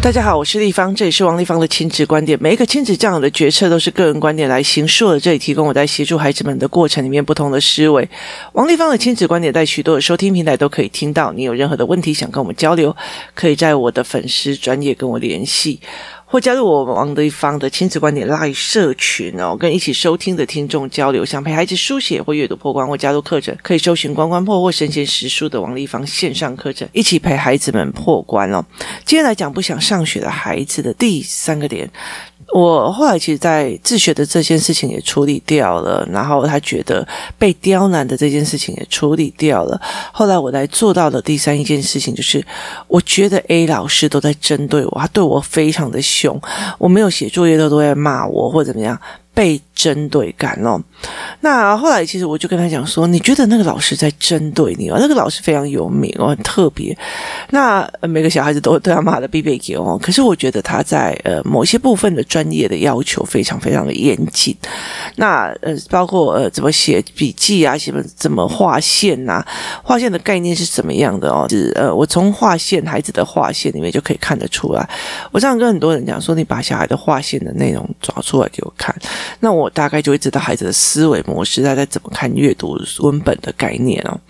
大家好，我是立方，这里是王立方的亲子观点。每一个亲子教养的决策都是个人观点来形述的，这里提供我在协助孩子们的过程里面不同的思维。王立方的亲子观点在许多的收听平台都可以听到。你有任何的问题想跟我们交流，可以在我的粉丝专业跟我联系。或加入我们王立方的亲子观点 Live 社群哦，跟一起收听的听众交流。想陪孩子书写或阅读破关，或加入课程，可以搜寻“关关破”或“神仙识书”的王立方线上课程，一起陪孩子们破关哦。今天来讲不想上学的孩子的第三个点。我后来其实，在自学的这件事情也处理掉了，然后他觉得被刁难的这件事情也处理掉了。后来我来做到的第三一件事情，就是我觉得 A 老师都在针对我，他对我非常的凶，我没有写作业，他都在骂我或怎么样。被针对感哦，那后来其实我就跟他讲说，你觉得那个老师在针对你哦？那个老师非常有名哦，很特别。那每个小孩子都对他骂的必备给哦，可是我觉得他在呃某些部分的专业的要求非常非常的严谨。那呃，包括呃怎么写笔记啊，写怎么画线呐、啊，画线的概念是怎么样的哦？是呃，我从画线孩子的画线里面就可以看得出来。我常常跟很多人讲说，你把小孩的画线的内容找出来给我看。那我大概就会知道孩子的思维模式，他在怎么看阅读文本的概念哦。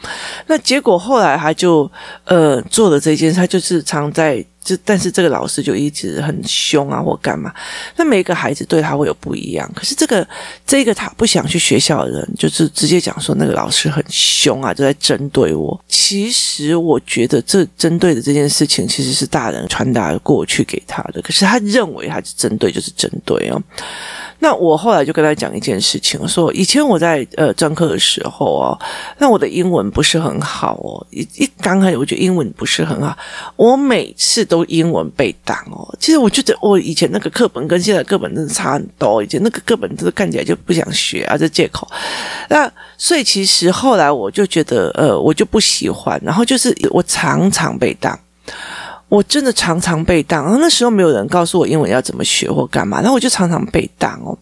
那结果后来他就呃做了这件事，他就是常在就，但是这个老师就一直很凶啊，或干嘛。那每个孩子对他会有不一样。可是这个这个他不想去学校的人，就是直接讲说那个老师很凶啊，就在针对我。其实我觉得这针对的这件事情，其实是大人传达过去给他的。可是他认为他是针对，就是针对哦。那我后来就跟他讲一件事情，说以前我在呃专科的时候哦，那我的英文不是很好哦，一一刚开始我觉得英文不是很好，我每次都英文被当哦。其实我觉得我以前那个课本跟现在课本真的差很多，以前那个课本真的看起来就不想学啊，这借口。那所以其实后来我就觉得呃，我就不喜欢，然后就是我常常被当。我真的常常被当，然后那时候没有人告诉我英文要怎么学或干嘛，然后我就常常被当哦。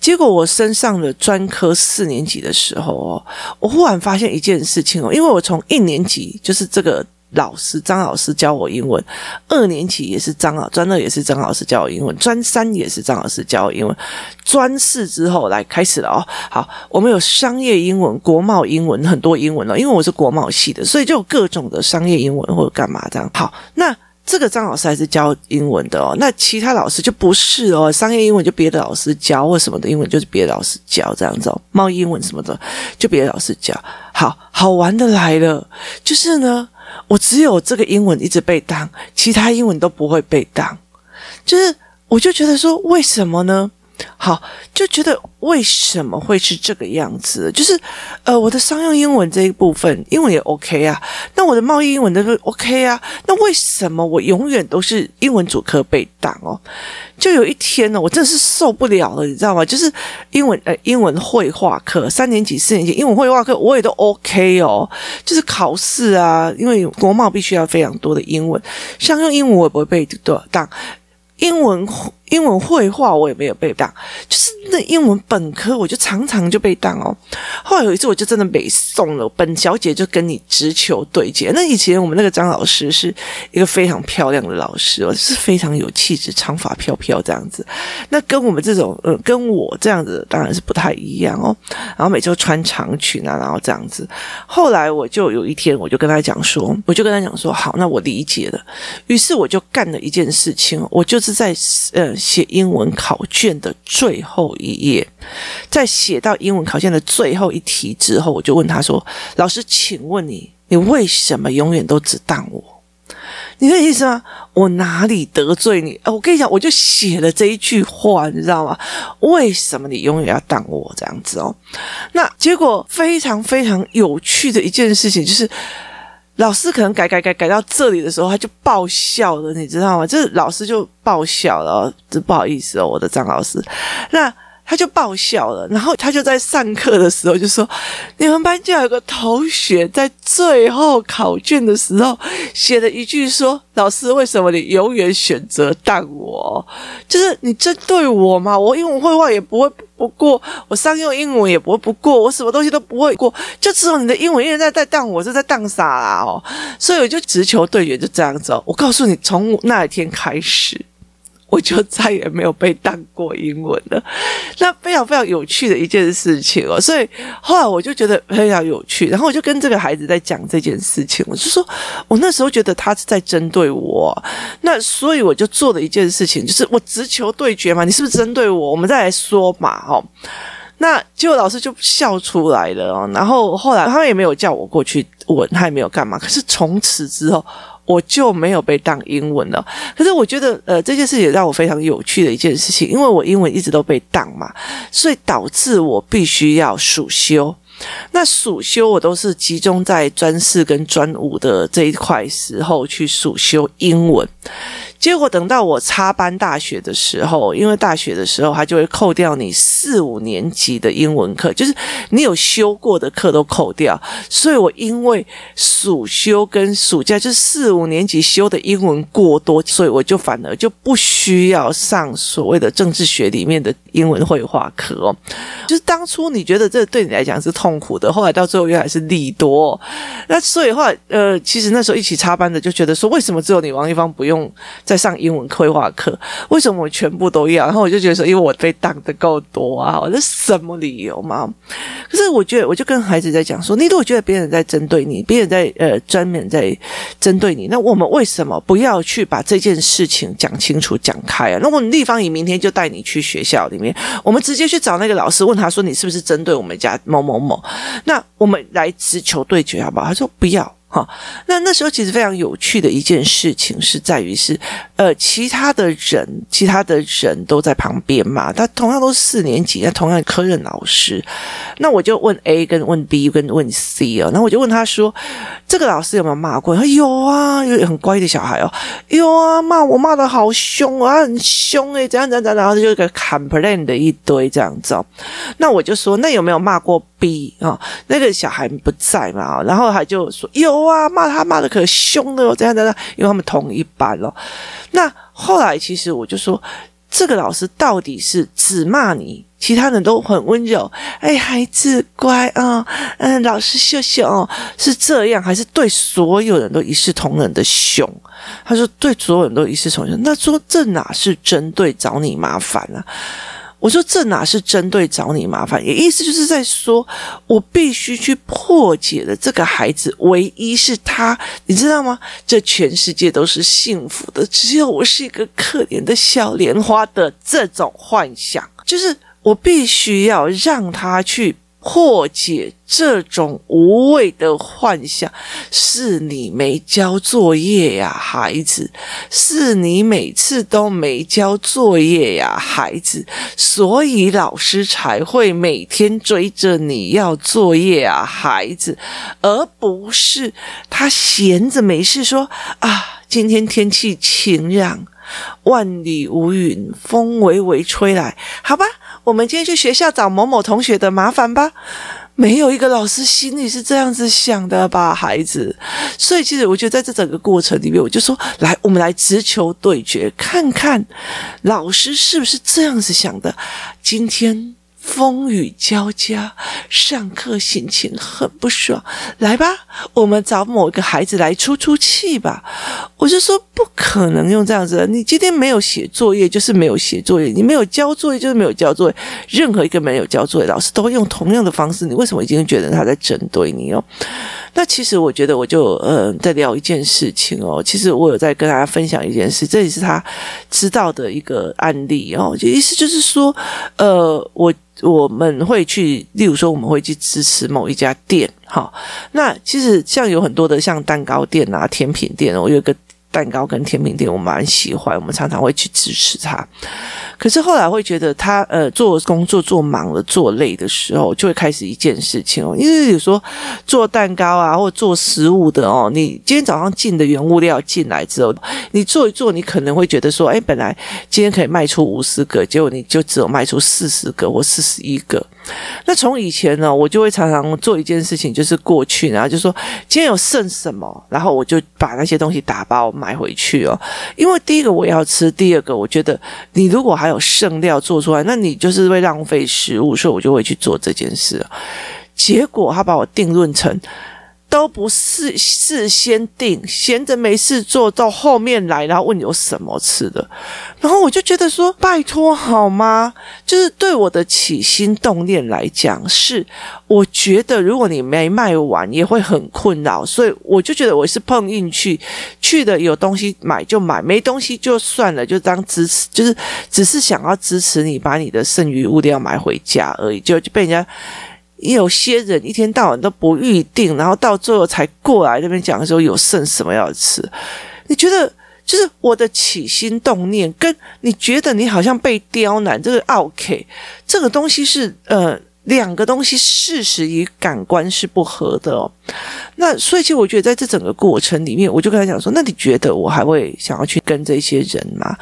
结果我升上了专科四年级的时候哦，我忽然发现一件事情哦，因为我从一年级就是这个老师张老师教我英文，二年级也是张老专二也是张老师教我英文，专三也是张老师教我英文，专四之后来开始了哦。好，我们有商业英文、国贸英文，很多英文了，因为我是国贸系的，所以就有各种的商业英文或者干嘛这样。好，那。这个张老师还是教英文的哦，那其他老师就不是哦，商业英文就别的老师教，或什么的英文就是别的老师教这样子哦，贸易英文什么的就别的老师教。好，好玩的来了，就是呢，我只有这个英文一直被当，其他英文都不会被当，就是我就觉得说，为什么呢？好，就觉得为什么会是这个样子？就是，呃，我的商用英文这一部分英文也 OK 啊，那我的贸易英文都是 OK 啊，那为什么我永远都是英文主科被挡哦？就有一天呢，我真的是受不了了，你知道吗？就是英文呃，英文绘画课三年级、四年级英文绘画课我也都 OK 哦，就是考试啊，因为国贸必须要非常多的英文，商用英文我也不会被挡。英文英文绘画我也没有被当，就是那英文本科我就常常就被当哦。后来有一次我就真的没送了，本小姐就跟你直球对接。那以前我们那个张老师是一个非常漂亮的老师哦，是非常有气质，长发飘飘这样子。那跟我们这种呃，跟我这样子当然是不太一样哦。然后每周穿长裙啊，然后这样子。后来我就有一天我就跟他讲说，我就跟他讲说，好，那我理解了。于是我就干了一件事情，我就。是在呃写英文考卷的最后一页，在写到英文考卷的最后一题之后，我就问他说：“老师，请问你，你为什么永远都只当我？你的意思吗？我哪里得罪你？我跟你讲，我就写了这一句话，你知道吗？为什么你永远要当我这样子哦？那结果非常非常有趣的一件事情就是。”老师可能改改改改到这里的时候，他就爆笑了，你知道吗？就是老师就爆笑了，这不好意思哦，我的张老师，那他就爆笑了，然后他就在上课的时候就说：“你们班就有个同学在最后考卷的时候写了一句说，老师为什么你永远选择当我？”，就是你针对我嘛？我英文会话也不会不过，我商用英文也不会不过，我什么东西都不会过，就只有你的英文一直在在当我是在当傻啦哦，所以我就直球对决就这样子。我告诉你，从那一天开始。我就再也没有被当过英文了，那非常非常有趣的一件事情哦，所以后来我就觉得非常有趣，然后我就跟这个孩子在讲这件事情，我就说我那时候觉得他是在针对我，那所以我就做了一件事情，就是我直球对决嘛，你是不是针对我？我们再来说嘛，哦，那结果老师就笑出来了哦，然后后来他也没有叫我过去问，他也没有干嘛，可是从此之后。我就没有被当英文了，可是我觉得，呃，这件事也让我非常有趣的一件事情，因为我英文一直都被当嘛，所以导致我必须要暑修。那暑修我都是集中在专四跟专五的这一块时候去暑修英文。结果等到我插班大学的时候，因为大学的时候他就会扣掉你四五年级的英文课，就是你有修过的课都扣掉。所以我因为暑修跟暑假就是四五年级修的英文过多，所以我就反而就不需要上所谓的政治学里面的英文会话课哦。就是当初你觉得这对你来讲是痛苦的，后来到最后又还是利多。那所以后来呃，其实那时候一起插班的就觉得说，为什么只有你王一芳不用？在上英文绘画课，为什么我全部都要？然后我就觉得说，因为我被当的够多啊，我这什么理由嘛？可是我觉得，我就跟孩子在讲说，你如果觉得别人在针对你，别人在呃专门在针对你，那我们为什么不要去把这件事情讲清楚、讲开啊？那我们丽芳姨明天就带你去学校里面，我们直接去找那个老师，问他说，你是不是针对我们家某某某？那我们来直球对决，好不好？他说不要。好，那那时候其实非常有趣的一件事情是在于是，呃，其他的人，其他的人都在旁边嘛，他同样都是四年级，那同样科任老师，那我就问 A 跟问 B 跟问 C 哦，那我就问他说，这个老师有没有骂过？他说有啊，有很乖的小孩哦，有啊，骂我骂的好凶啊，很凶诶，怎样怎样怎样，然后就一个 complain 的一堆这样子哦，那我就说，那有没有骂过 B 啊、哦？那个小孩不在嘛，然后他就说有。哇，骂他骂的可凶了哦，怎样怎样？因为他们同一班了。那后来其实我就说，这个老师到底是只骂你，其他人都很温柔。哎，孩子乖啊，嗯、老师秀秀哦，是这样，还是对所有人都一视同仁的凶？他说对所有人都一视同仁。那说这哪是针对找你麻烦啊？我说这哪是针对找你麻烦，也意思就是在说，我必须去破解的这个孩子，唯一是他，你知道吗？这全世界都是幸福的，只有我是一个可怜的小莲花的这种幻想，就是我必须要让他去。破解这种无谓的幻想，是你没交作业呀，孩子，是你每次都没交作业呀，孩子，所以老师才会每天追着你要作业啊，孩子，而不是他闲着没事说啊，今天天气晴朗，万里无云，风微微吹来，好吧。我们今天去学校找某某同学的麻烦吧，没有一个老师心里是这样子想的吧，孩子。所以其实我觉得在这整个过程里面，我就说，来，我们来直球对决，看看老师是不是这样子想的。今天。风雨交加，上课心情很不爽。来吧，我们找某一个孩子来出出气吧。我就说不可能用这样子的。你今天没有写作业，就是没有写作业；你没有交作业，就是没有交作业。任何一个没有交作业，老师都会用同样的方式。你为什么已经觉得他在针对你哦？那其实我觉得，我就呃在聊一件事情哦。其实我有在跟大家分享一件事，这也是他知道的一个案例哦。就意思就是说，呃，我。我们会去，例如说，我们会去支持某一家店，哈。那其实像有很多的像蛋糕店啊、甜品店，我有一个。蛋糕跟甜品店，我蛮喜欢，我们常常会去支持他。可是后来会觉得他呃做工作做忙了做累的时候，就会开始一件事情哦，因为有时候做蛋糕啊或做食物的哦，你今天早上进的原物料进来之后，你做一做，你可能会觉得说，哎，本来今天可以卖出五十个，结果你就只有卖出四十个或四十一个。那从以前呢，我就会常常做一件事情，就是过去，然后就说今天有剩什么，然后我就把那些东西打包买回去哦。因为第一个我要吃，第二个我觉得你如果还有剩料做出来，那你就是会浪费食物，所以我就会去做这件事。结果他把我定论成。都不是事先定，闲着没事做到后面来，然后问你有什么吃的，然后我就觉得说，拜托好吗？就是对我的起心动念来讲，是我觉得如果你没卖完也会很困扰，所以我就觉得我是碰运气去的，有东西买就买，没东西就算了，就当支持，就是只是想要支持你把你的剩余物料买回家而已，就就被人家。有些人一天到晚都不预定，然后到最后才过来这边讲的时候，有剩什么要吃？你觉得就是我的起心动念，跟你觉得你好像被刁难，这个 OK，这个东西是呃。两个东西，事实与感官是不合的哦。那所以，其实我觉得在这整个过程里面，我就跟他讲说：“那你觉得我还会想要去跟这些人吗？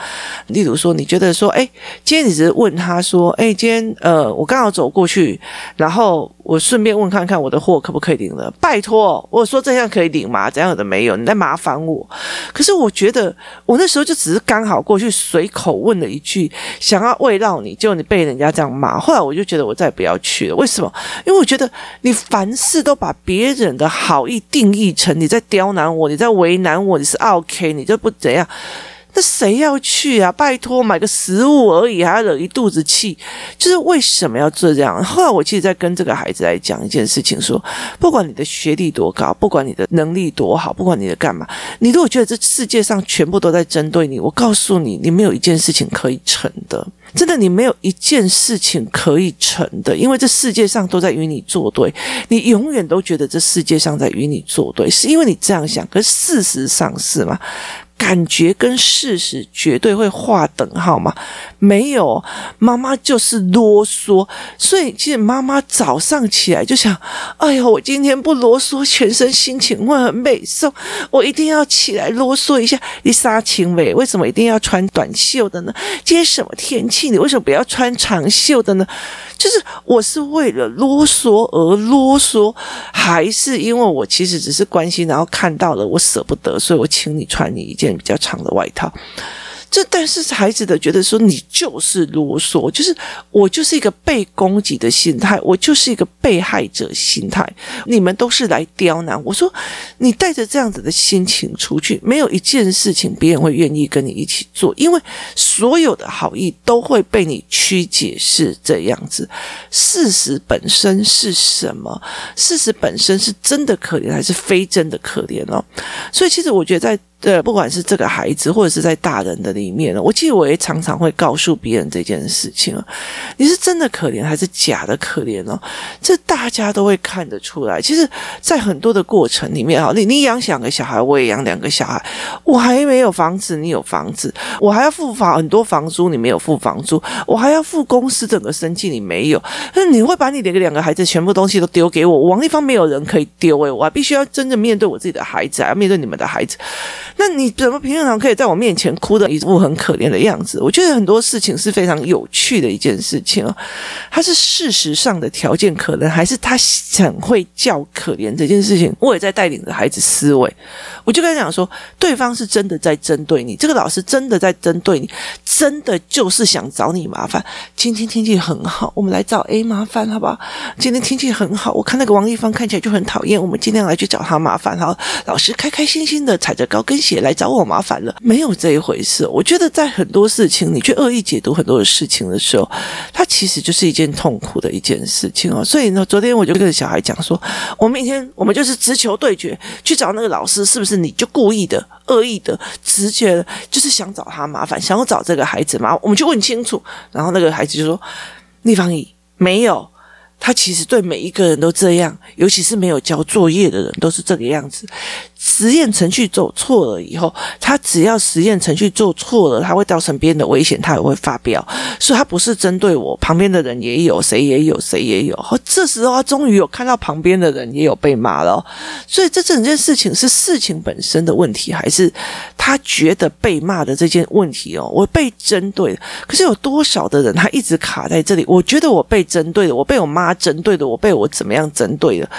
例如说，你觉得说，哎，今天你只是问他说，哎，今天呃，我刚好走过去，然后我顺便问看看我的货可不可以领了？拜托，我说这样可以领吗？怎样的没有？你在麻烦我。可是我觉得我那时候就只是刚好过去随口问了一句，想要慰劳你，结果你被人家这样骂。后来我就觉得我再也不要去。为什么？因为我觉得你凡事都把别人的好意定义成你在刁难我，你在为难我，你是 OK，你就不怎样。那谁要去啊？拜托，买个食物而已，还要惹一肚子气，就是为什么要这样？后来我其实在跟这个孩子来讲一件事情说，不管你的学历多高，不管你的能力多好，不管你的干嘛，你如果觉得这世界上全部都在针对你，我告诉你，你没有一件事情可以成的。真的，你没有一件事情可以成的，因为这世界上都在与你作对。你永远都觉得这世界上在与你作对，是因为你这样想。可是事实上是吗？感觉跟事实绝对会划等号吗？没有，妈妈就是啰嗦。所以其实妈妈早上起来就想：哎呀，我今天不啰嗦，全身心情会很美颂。我一定要起来啰嗦一下。你杀青尾，为什么一定要穿短袖的呢？今天什么天气？你为什么不要穿长袖的呢？就是我是为了啰嗦而啰嗦，还是因为我其实只是关心，然后看到了我舍不得，所以我请你穿你一件比较长的外套。这但是孩子的觉得说，你就是啰嗦，就是我就是一个被攻击的心态，我就是一个被害者心态，你们都是来刁难。我说你带着这样子的心情出去，没有一件事情别人会愿意跟你一起做，因为所有的好意都会被你曲解是这样子。事实本身是什么？事实本身是真的可怜还是非真的可怜哦？所以其实我觉得在。对，不管是这个孩子，或者是在大人的里面，我记得我也常常会告诉别人这件事情啊，你是真的可怜还是假的可怜哦？这大家都会看得出来。其实，在很多的过程里面啊，你你养两个小孩，我也养两个小孩，我还没有房子，你有房子，我还要付房很多房租，你没有付房租，我还要付公司整个生计，你没有。那你会把你的两个孩子全部东西都丢给我？王丽芳没有人可以丢诶，我必须要真正面对我自己的孩子，还要面对你们的孩子。那你怎么平常可以在我面前哭的一副很可怜的样子？我觉得很多事情是非常有趣的一件事情哦。他是事实上的条件可能，还是他很会叫可怜这件事情？我也在带领着孩子思维。我就跟他讲说，对方是真的在针对你，这个老师真的在针对你，真的就是想找你麻烦。今天天气很好，我们来找 A 麻烦，好不好？今天天气很好，我看那个王一芳看起来就很讨厌，我们尽量来去找他麻烦。好，老师开开心心的踩着高跟鞋来找我麻烦了，没有这一回事。我觉得在很多事情，你去恶意解读很多的事情的时候，它其实就是一件痛苦的一件事情哦。所以呢，昨天我就跟小孩讲说，我们明天我们就是直球对决，去找那个老师，是不是？你就故意的、恶意的、直觉，就是想找他麻烦，想要找这个孩子麻烦，我们就问清楚。然后那个孩子就说：“丽芳姨没有。”他其实对每一个人都这样，尤其是没有交作业的人都是这个样子。实验程序走错了以后，他只要实验程序做错了，他会造成别人的危险，他也会发飙。所以，他不是针对我，旁边的人也有，谁也有，谁也有。好，这时候他终于有看到旁边的人也有被骂了。所以，这整件事情是事情本身的问题，还是他觉得被骂的这件问题哦？我被针对，可是有多少的人他一直卡在这里？我觉得我被针对了，我被我妈针对的，我被我怎么样针对了？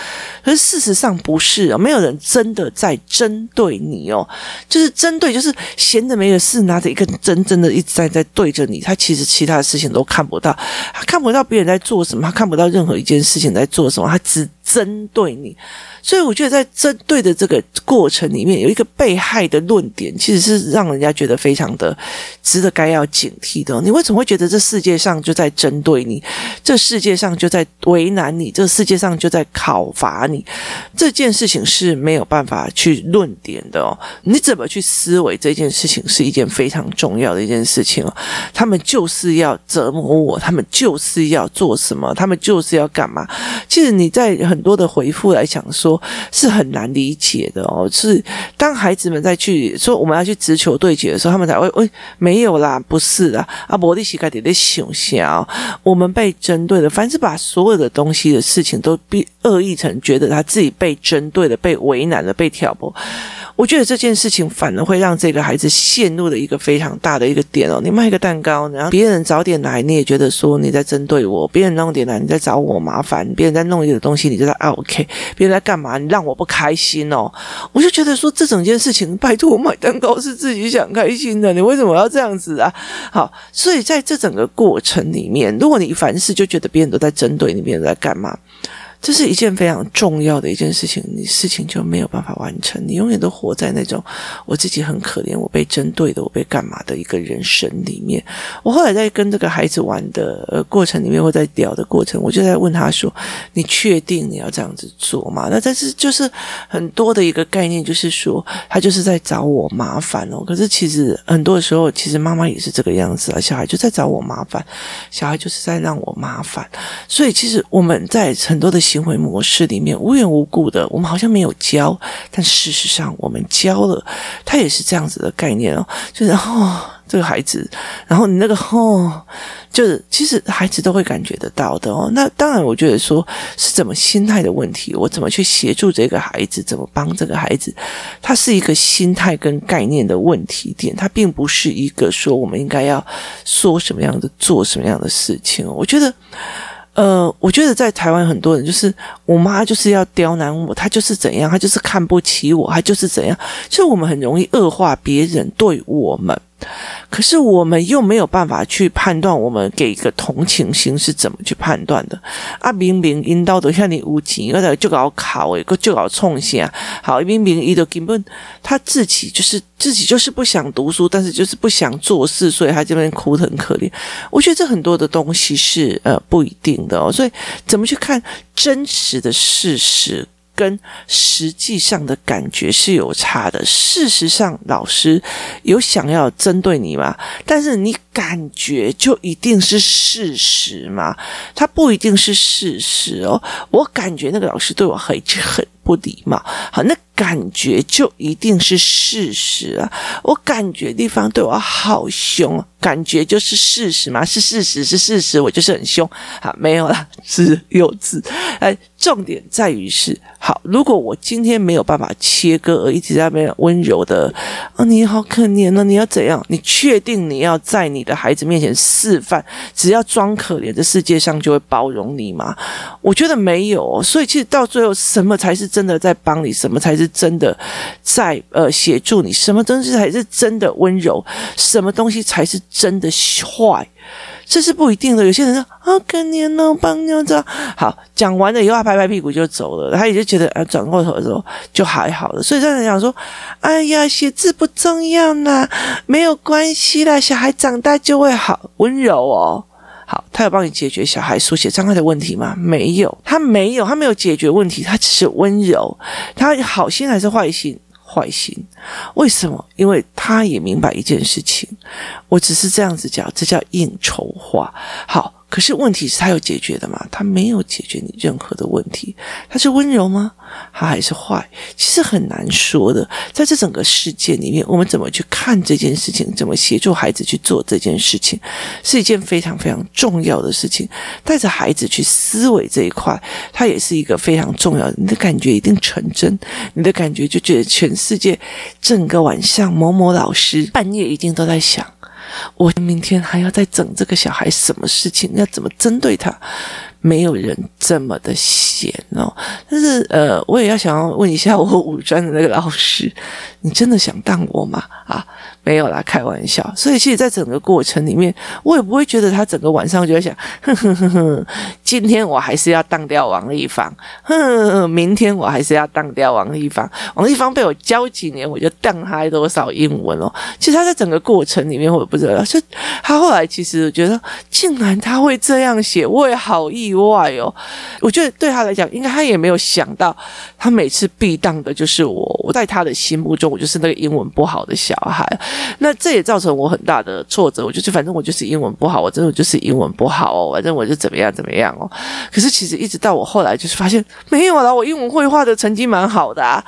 可是事实上不是啊，没有人真的在。在针对你哦，就是针对，就是闲着没有事，拿着一根针，真的一直在在对着你。他其实其他的事情都看不到，他看不到别人在做什么，他看不到任何一件事情在做什么，他只针对你。所以我觉得，在针对的这个过程里面，有一个被害的论点，其实是让人家觉得非常的值得该要警惕的。你为什么会觉得这世界上就在针对你？这世界上就在为难你？这世界上就在考罚你？这件事情是没有办法去论点的哦。你怎么去思维这件事情，是一件非常重要的一件事情哦。他们就是要折磨我，他们就是要做什么，他们就是要干嘛？其实你在很多的回复来讲说。是很难理解的哦。是当孩子们在去说我们要去直球对决的时候，他们才会问：没有啦，不是啦。啊，伯利西盖底的想象，我们被针对了。凡是把所有的东西的事情都被恶意成觉得他自己被针对了、被为难了、被挑拨。我觉得这件事情反而会让这个孩子陷入了一个非常大的一个点哦。你卖一个蛋糕，然后别人早点来，你也觉得说你在针对我；别人弄点来，你在找我麻烦；别人在弄一个东西，你就在啊 OK；别人在干嘛，你让我不开心哦。我就觉得说，这整件事情，拜托，我买蛋糕是自己想开心的，你为什么要这样子啊？好，所以在这整个过程里面，如果你凡事就觉得别人都在针对你，别人在干嘛？这是一件非常重要的一件事情，你事情就没有办法完成，你永远都活在那种我自己很可怜，我被针对的，我被干嘛的一个人生里面。我后来在跟这个孩子玩的呃过程里面，或在聊的过程，我就在问他说：“你确定你要这样子做吗？”那但是就是很多的一个概念，就是说他就是在找我麻烦哦。可是其实很多的时候，其实妈妈也是这个样子啊，小孩就在找我麻烦，小孩就是在让我麻烦。所以其实我们在很多的。行为模式里面无缘无故的，我们好像没有教，但事实上我们教了，他也是这样子的概念哦，就是哦，这个孩子，然后你那个哦，就是其实孩子都会感觉得到的哦。那当然，我觉得说是怎么心态的问题，我怎么去协助这个孩子，怎么帮这个孩子，他是一个心态跟概念的问题点，他并不是一个说我们应该要说什么样的，做什么样的事情。我觉得。呃，我觉得在台湾很多人就是我妈就是要刁难我，她就是怎样，她就是看不起我，她就是怎样，就我们很容易恶化别人对我们。可是我们又没有办法去判断，我们给一个同情心是怎么去判断的啊？明明引导的像你无情，而且就搞考诶，就搞冲线。好，明明伊都根本他自己就是自己就是不想读书，但是就是不想做事，所以他这边哭得很可怜。我觉得这很多的东西是呃不一定的哦，所以怎么去看真实的事实？跟实际上的感觉是有差的。事实上，老师有想要针对你吗？但是你感觉就一定是事实吗？他不一定是事实哦。我感觉那个老师对我很很 不礼貌。好，那。感觉就一定是事实啊！我感觉地方对我好凶，感觉就是事实吗？是事实，是事实，我就是很凶。好，没有了，是幼稚。哎，重点在于是好。如果我今天没有办法切割，而一直在那边温柔的，哦，你好可怜哦，你要怎样？你确定你要在你的孩子面前示范，只要装可怜，这世界上就会包容你吗？我觉得没有。所以其实到最后，什么才是真的在帮你？什么才是？真的在呃协助你，什么东西才是真的温柔？什么东西才是真的坏？这是不一定的。有些人说好可怜哦，帮你这好讲完了以后，他拍拍屁股就走了。他也就觉得啊，转过头的时候就还好了。所以这样讲说，哎呀，写字不重要啦，没有关系啦，小孩长大就会好温柔哦。好，他有帮你解决小孩书写障碍的问题吗？没有，他没有，他没有解决问题，他只是温柔。他好心还是坏心？坏心。为什么？因为他也明白一件事情，我只是这样子讲，这叫应酬话。好。可是问题是他有解决的吗？他没有解决你任何的问题。他是温柔吗？他还是坏？其实很难说的。在这整个世界里面，我们怎么去看这件事情？怎么协助孩子去做这件事情，是一件非常非常重要的事情。带着孩子去思维这一块，它也是一个非常重要的。你的感觉一定成真，你的感觉就觉得全世界整个晚上，某某老师半夜一定都在想。我明天还要再整这个小孩什么事情？要怎么针对他？没有人这么的闲哦。但是呃，我也要想要问一下我五专的那个老师，你真的想当我吗？啊？没有啦，开玩笑。所以其实，在整个过程里面，我也不会觉得他整个晚上就在想，哼哼哼哼，今天我还是要当掉王丽芳，哼，明天我还是要当掉王丽芳。王丽芳被我教几年，我就当他多少英文哦。其实他在整个过程里面，我也不知道。就他后来，其实我觉得，竟然他会这样写，我也好意外哦。我觉得对他来讲，应该他也没有想到，他每次必当的就是我。我在他的心目中，我就是那个英文不好的小孩。那这也造成我很大的挫折。我就是反正我就是英文不好，我真的就是英文不好哦。反正我就怎么样怎么样哦。可是其实一直到我后来就是发现没有啦，我英文绘画的成绩蛮好的啊。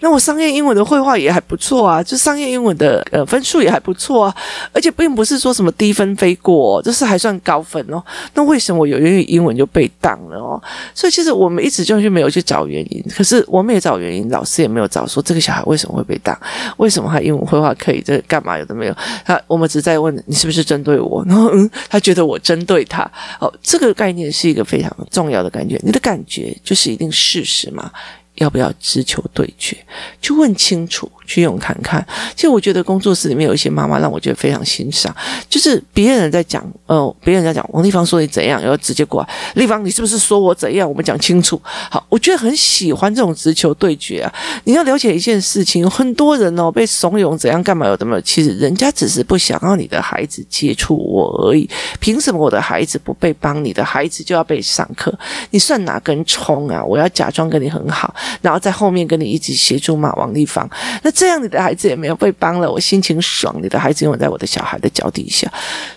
那我商业英文的绘画也还不错啊，就商业英文的呃分数也还不错啊。而且并不是说什么低分飞过哦，就是还算高分哦。那为什么我有英语英文就被当了哦？所以其实我们一直就是没有去找原因。可是我们也找原因，老师也没有找说这个小孩为什么会被挡为什么他英文绘画可以这干嘛有的没有，他我们只在问你是不是针对我，然后嗯，他觉得我针对他，哦，这个概念是一个非常重要的感觉，你的感觉就是一定事实嘛。要不要直球对决？去问清楚，去用看看。其实我觉得工作室里面有一些妈妈让我觉得非常欣赏，就是别人在讲，呃，别人在讲王丽芳说你怎样，然后直接过来，丽芳你是不是说我怎样？我们讲清楚。好，我觉得很喜欢这种直球对决啊！你要了解一件事情，很多人哦被怂恿怎样干嘛有的没有，其实人家只是不想让你的孩子接触我而已。凭什么我的孩子不被帮，你的孩子就要被上课？你算哪根葱啊？我要假装跟你很好。然后在后面跟你一起协助骂王丽芳，那这样你的孩子也没有被帮了，我心情爽。你的孩子永远在我的小孩的脚底下，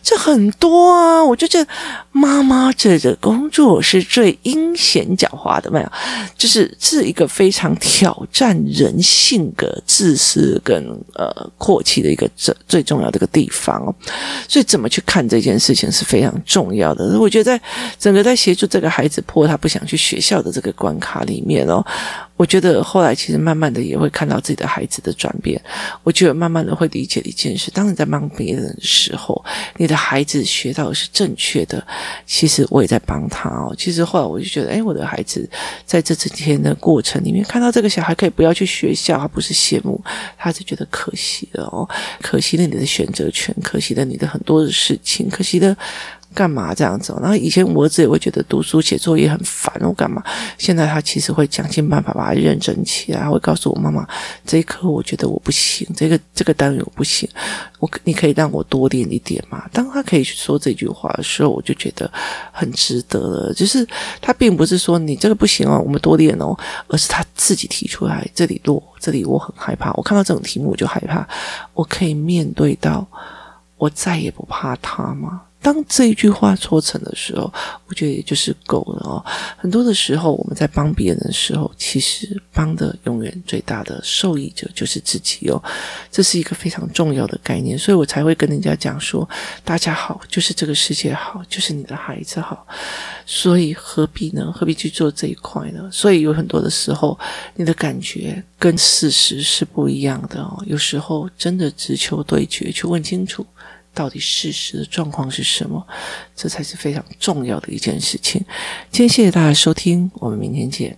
这很多啊！我就觉得妈妈这个工作是最阴险狡猾的，没有，就是是一个非常挑战人性格、自私跟呃阔气的一个最最重要的一个地方哦。所以怎么去看这件事情是非常重要的。我觉得在整个在协助这个孩子破他不想去学校的这个关卡里面哦。我觉得后来其实慢慢的也会看到自己的孩子的转变。我觉得慢慢的会理解一件事：当你在帮别人的时候，你的孩子学到的是正确的。其实我也在帮他哦。其实后来我就觉得，哎，我的孩子在这几天的过程里面，看到这个小孩可以不要去学校，他不是羡慕，他是觉得可惜了哦，可惜了你的选择权，可惜了你的很多的事情，可惜了。干嘛这样子？然后以前我儿子也会觉得读书写作业很烦，我干嘛？现在他其实会想尽办法把它认真起来，会告诉我妈妈，这一科我觉得我不行，这个这个单元我不行，我你可以让我多练一点嘛。当他可以说这句话的时候，我就觉得很值得了。就是他并不是说你这个不行哦，我们多练哦，而是他自己提出来，这里弱，这里我很害怕。我看到这种题目我就害怕，我可以面对到，我再也不怕他吗？当这一句话说成的时候，我觉得也就是够了哦。很多的时候，我们在帮别人的时候，其实帮的永远最大的受益者就是自己哦。这是一个非常重要的概念，所以我才会跟人家讲说：大家好，就是这个世界好，就是你的孩子好。所以何必呢？何必去做这一块呢？所以有很多的时候，你的感觉跟事实是不一样的哦。有时候真的直球对决，去问清楚。到底事实的状况是什么？这才是非常重要的一件事情。今天谢谢大家收听，我们明天见。